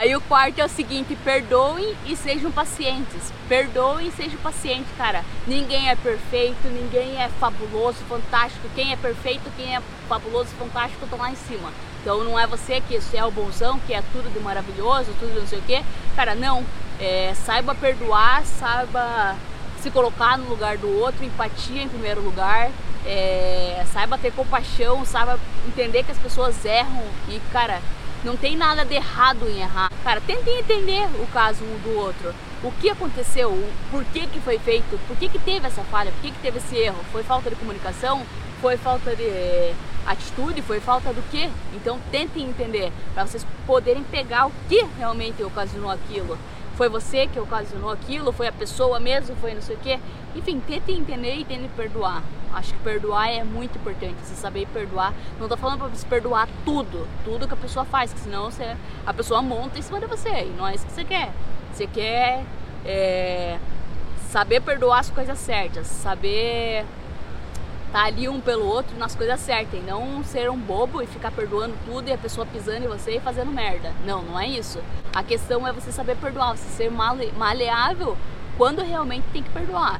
Aí o quarto é o seguinte, perdoem e sejam pacientes. Perdoem e sejam pacientes, cara. Ninguém é perfeito, ninguém é fabuloso, fantástico. Quem é perfeito, quem é fabuloso, fantástico, estão lá em cima. Então não é você que é o bonzão, que é tudo de maravilhoso, tudo de não sei o quê. Cara, não. É, saiba perdoar, saiba se colocar no lugar do outro, empatia em primeiro lugar. É, saiba ter compaixão, saiba entender que as pessoas erram e, cara, não tem nada de errado em errar. Cara, tentem entender o caso um do outro. O que aconteceu? Por que, que foi feito? Por que, que teve essa falha? Por que, que teve esse erro? Foi falta de comunicação? Foi falta de atitude? Foi falta do quê? Então tentem entender para vocês poderem pegar o que realmente ocasionou aquilo. Foi você que ocasionou aquilo? Foi a pessoa mesmo? Foi não sei o quê? Enfim, tentem entender e tentem perdoar. Acho que perdoar é muito importante, você saber perdoar. Não tô falando pra você perdoar tudo, tudo que a pessoa faz, que senão você, a pessoa monta em cima de você e não é isso que você quer. Você quer é, saber perdoar as coisas certas, saber tá ali um pelo outro nas coisas certas e não ser um bobo e ficar perdoando tudo e a pessoa pisando em você e fazendo merda. Não, não é isso. A questão é você saber perdoar, você ser male, maleável quando realmente tem que perdoar.